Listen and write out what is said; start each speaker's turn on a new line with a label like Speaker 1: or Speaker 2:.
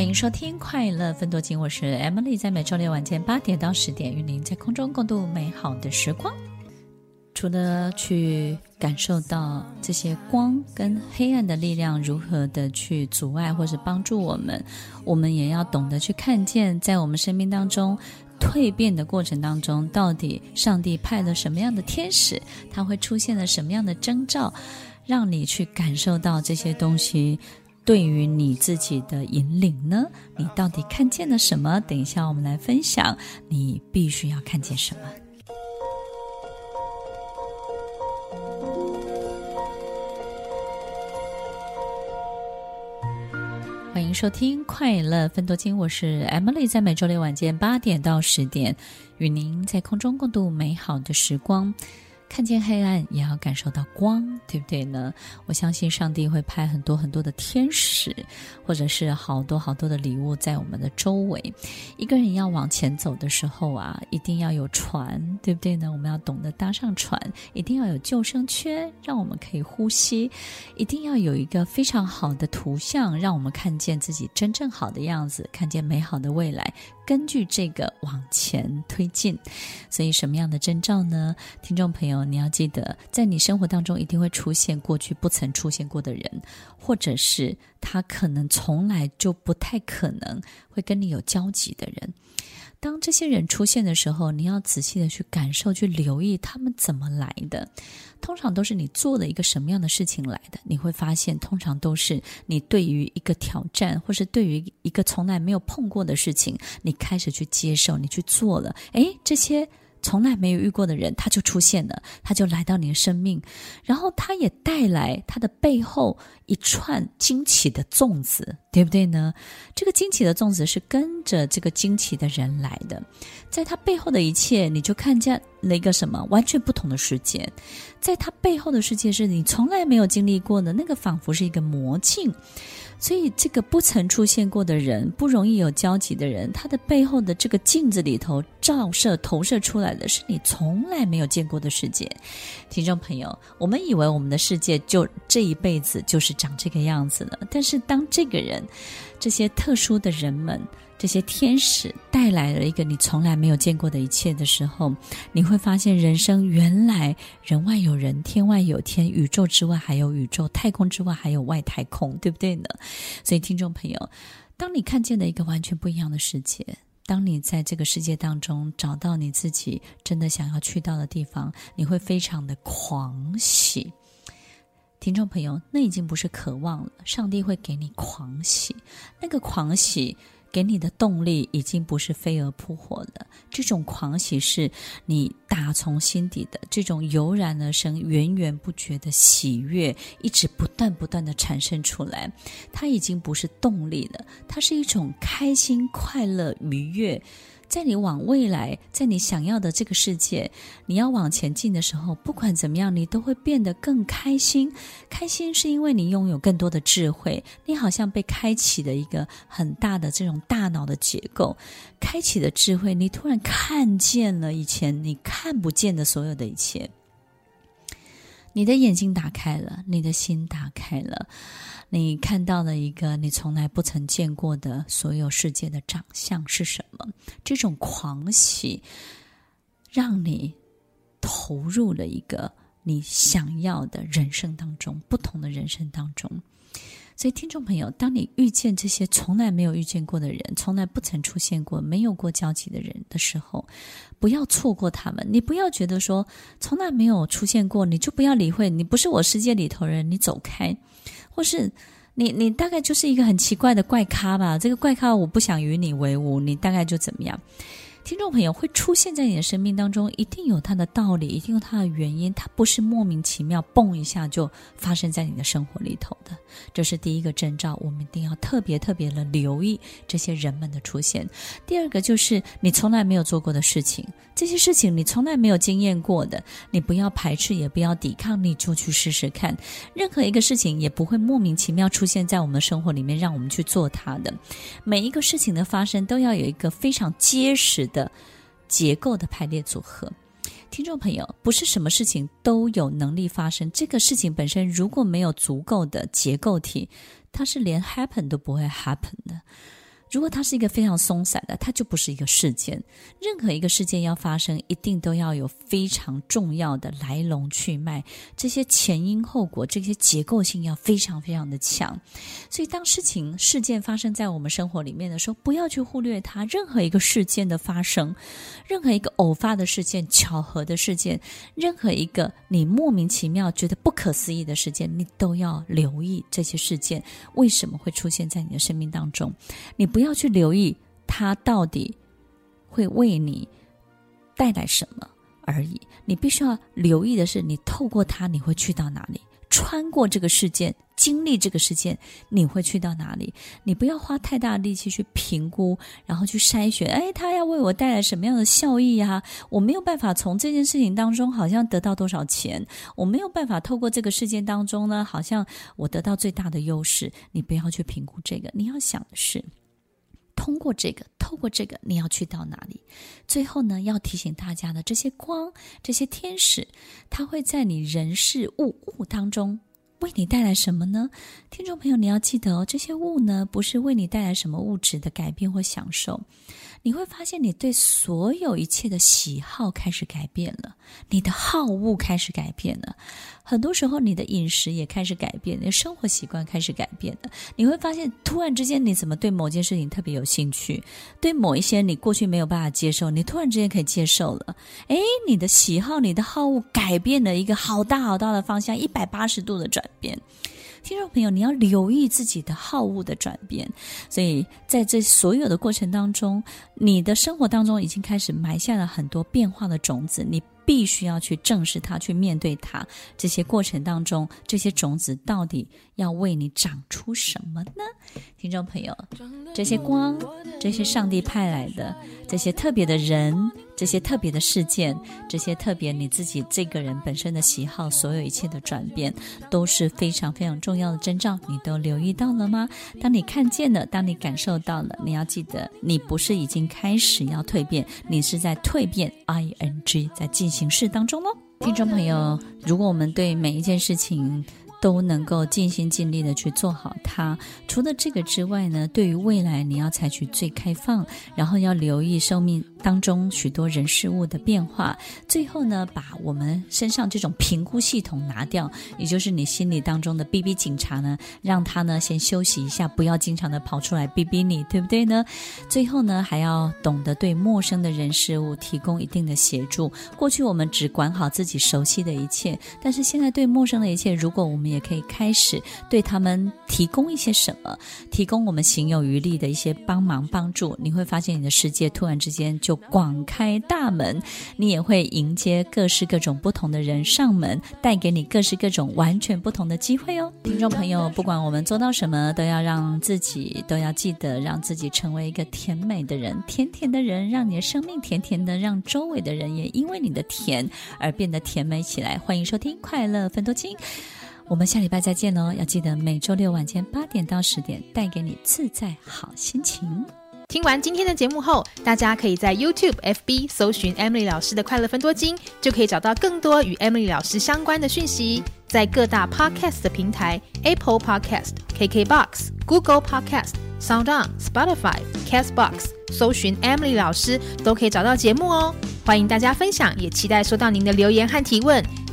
Speaker 1: 欢迎收听《快乐分多金》，我是 Emily，在每周六晚间八点到十点，与您在空中共度美好的时光。除了去感受到这些光跟黑暗的力量如何的去阻碍或是帮助我们，我们也要懂得去看见，在我们生命当中蜕变的过程当中，到底上帝派了什么样的天使，他会出现了什么样的征兆，让你去感受到这些东西。对于你自己的引领呢，你到底看见了什么？等一下我们来分享，你必须要看见什么。欢迎收听《快乐分多金》，我是 Emily，在每周六晚间八点到十点，与您在空中共度美好的时光。看见黑暗，也要感受到光，对不对呢？我相信上帝会派很多很多的天使，或者是好多好多的礼物在我们的周围。一个人要往前走的时候啊，一定要有船，对不对呢？我们要懂得搭上船，一定要有救生圈，让我们可以呼吸；一定要有一个非常好的图像，让我们看见自己真正好的样子，看见美好的未来。根据这个往前推进，所以什么样的征兆呢？听众朋友，你要记得，在你生活当中一定会出现过去不曾出现过的人，或者是他可能从来就不太可能会跟你有交集的人。当这些人出现的时候，你要仔细的去感受、去留意他们怎么来的。通常都是你做了一个什么样的事情来的。你会发现，通常都是你对于一个挑战，或是对于一个从来没有碰过的事情，你开始去接受，你去做了。诶，这些。从来没有遇过的人，他就出现了，他就来到你的生命，然后他也带来他的背后一串惊奇的粽子，对不对呢？这个惊奇的粽子是跟着这个惊奇的人来的，在他背后的一切，你就看见了一个什么完全不同的世界，在他背后的世界是你从来没有经历过的，那个仿佛是一个魔镜。所以，这个不曾出现过的人，不容易有交集的人，他的背后的这个镜子里头照射、投射出来的是你从来没有见过的世界。听众朋友，我们以为我们的世界就这一辈子就是长这个样子了，但是当这个人，这些特殊的人们。这些天使带来了一个你从来没有见过的一切的时候，你会发现人生原来人外有人，天外有天，宇宙之外还有宇宙，太空之外还有外太空，对不对呢？所以，听众朋友，当你看见了一个完全不一样的世界，当你在这个世界当中找到你自己真的想要去到的地方，你会非常的狂喜。听众朋友，那已经不是渴望了，上帝会给你狂喜，那个狂喜。给你的动力已经不是飞蛾扑火了，这种狂喜是你打从心底的这种油然而生、源源不绝的喜悦，一直不断不断的产生出来。它已经不是动力了，它是一种开心、快乐、愉悦。在你往未来，在你想要的这个世界，你要往前进的时候，不管怎么样，你都会变得更开心。开心是因为你拥有更多的智慧，你好像被开启了一个很大的这种大脑的结构，开启的智慧，你突然看见了以前你看不见的所有的一切，你的眼睛打开了，你的心打开了。你看到了一个你从来不曾见过的所有世界的长相是什么？这种狂喜让你投入了一个你想要的人生当中，不同的人生当中。所以，听众朋友，当你遇见这些从来没有遇见过的人，从来不曾出现过、没有过交集的人的时候，不要错过他们。你不要觉得说从来没有出现过，你就不要理会，你不是我世界里头人，你走开。或是你，你大概就是一个很奇怪的怪咖吧？这个怪咖我不想与你为伍，你大概就怎么样？听众朋友会出现在你的生命当中，一定有它的道理，一定有它的原因，它不是莫名其妙蹦一下就发生在你的生活里头的。这是第一个征兆，我们一定要特别特别的留意这些人们的出现。第二个就是你从来没有做过的事情，这些事情你从来没有经验过的，你不要排斥，也不要抵抗，你就去试试看。任何一个事情也不会莫名其妙出现在我们生活里面，让我们去做它的。每一个事情的发生都要有一个非常结实的结构的排列组合。听众朋友，不是什么事情都有能力发生。这个事情本身如果没有足够的结构体，它是连 happen 都不会 happen 的。如果它是一个非常松散的，它就不是一个事件。任何一个事件要发生，一定都要有非常重要的来龙去脉，这些前因后果，这些结构性要非常非常的强。所以，当事情事件发生在我们生活里面的时候，不要去忽略它。任何一个事件的发生，任何一个偶发的事件、巧合的事件，任何一个你莫名其妙觉得不可思议的事件，你都要留意这些事件为什么会出现在你的生命当中。你不。不要去留意它到底会为你带来什么而已，你必须要留意的是，你透过它你会去到哪里？穿过这个事件，经历这个事件，你会去到哪里？你不要花太大力气去评估，然后去筛选。哎，它要为我带来什么样的效益啊？我没有办法从这件事情当中好像得到多少钱，我没有办法透过这个事件当中呢，好像我得到最大的优势。你不要去评估这个，你要想的是。通过这个，透过这个，你要去到哪里？最后呢，要提醒大家的这些光，这些天使，它会在你人事物物当中为你带来什么呢？听众朋友，你要记得哦，这些物呢，不是为你带来什么物质的改变或享受。你会发现，你对所有一切的喜好开始改变了，你的好恶开始改变了。很多时候，你的饮食也开始改变，你的生活习惯开始改变了。你会发现，突然之间，你怎么对某件事情特别有兴趣？对某一些你过去没有办法接受，你突然之间可以接受了。诶，你的喜好、你的好恶改变了一个好大好大的方向，一百八十度的转变。听众朋友，你要留意自己的好恶的转变，所以在这所有的过程当中，你的生活当中已经开始埋下了很多变化的种子，你必须要去正视它，去面对它。这些过程当中，这些种子到底要为你长出什么呢？听众朋友，这些光，这些上帝派来的，这些特别的人。这些特别的事件，这些特别你自己这个人本身的喜好，所有一切的转变都是非常非常重要的征兆，你都留意到了吗？当你看见了，当你感受到了，你要记得，你不是已经开始要蜕变，你是在蜕变，ing 在进行式当中喽。听众朋友，如果我们对每一件事情，都能够尽心尽力的去做好它。除了这个之外呢，对于未来你要采取最开放，然后要留意生命当中许多人事物的变化。最后呢，把我们身上这种评估系统拿掉，也就是你心里当中的逼逼警察呢，让他呢先休息一下，不要经常的跑出来逼逼你，对不对呢？最后呢，还要懂得对陌生的人事物提供一定的协助。过去我们只管好自己熟悉的一切，但是现在对陌生的一切，如果我们也可以开始对他们提供一些什么，提供我们行有余力的一些帮忙帮助，你会发现你的世界突然之间就广开大门，你也会迎接各式各种不同的人上门，带给你各式各种完全不同的机会哦。听众朋友，不管我们做到什么，都要让自己都要记得让自己成为一个甜美的人，甜甜的人，让你的生命甜甜的，让周围的人也因为你的甜而变得甜美起来。欢迎收听快乐分多金。我们下礼拜再见哦！要记得每周六晚间八点到十点，带给你自在好心情。
Speaker 2: 听完今天的节目后，大家可以在 YouTube、FB 搜寻 Emily 老师的快乐分多金，就可以找到更多与 Emily 老师相关的讯息。在各大 Podcast 的平台，Apple Podcast、KKBox、Google Podcast、SoundOn、Spotify、Castbox，搜寻 Emily 老师都可以找到节目哦。欢迎大家分享，也期待收到您的留言和提问。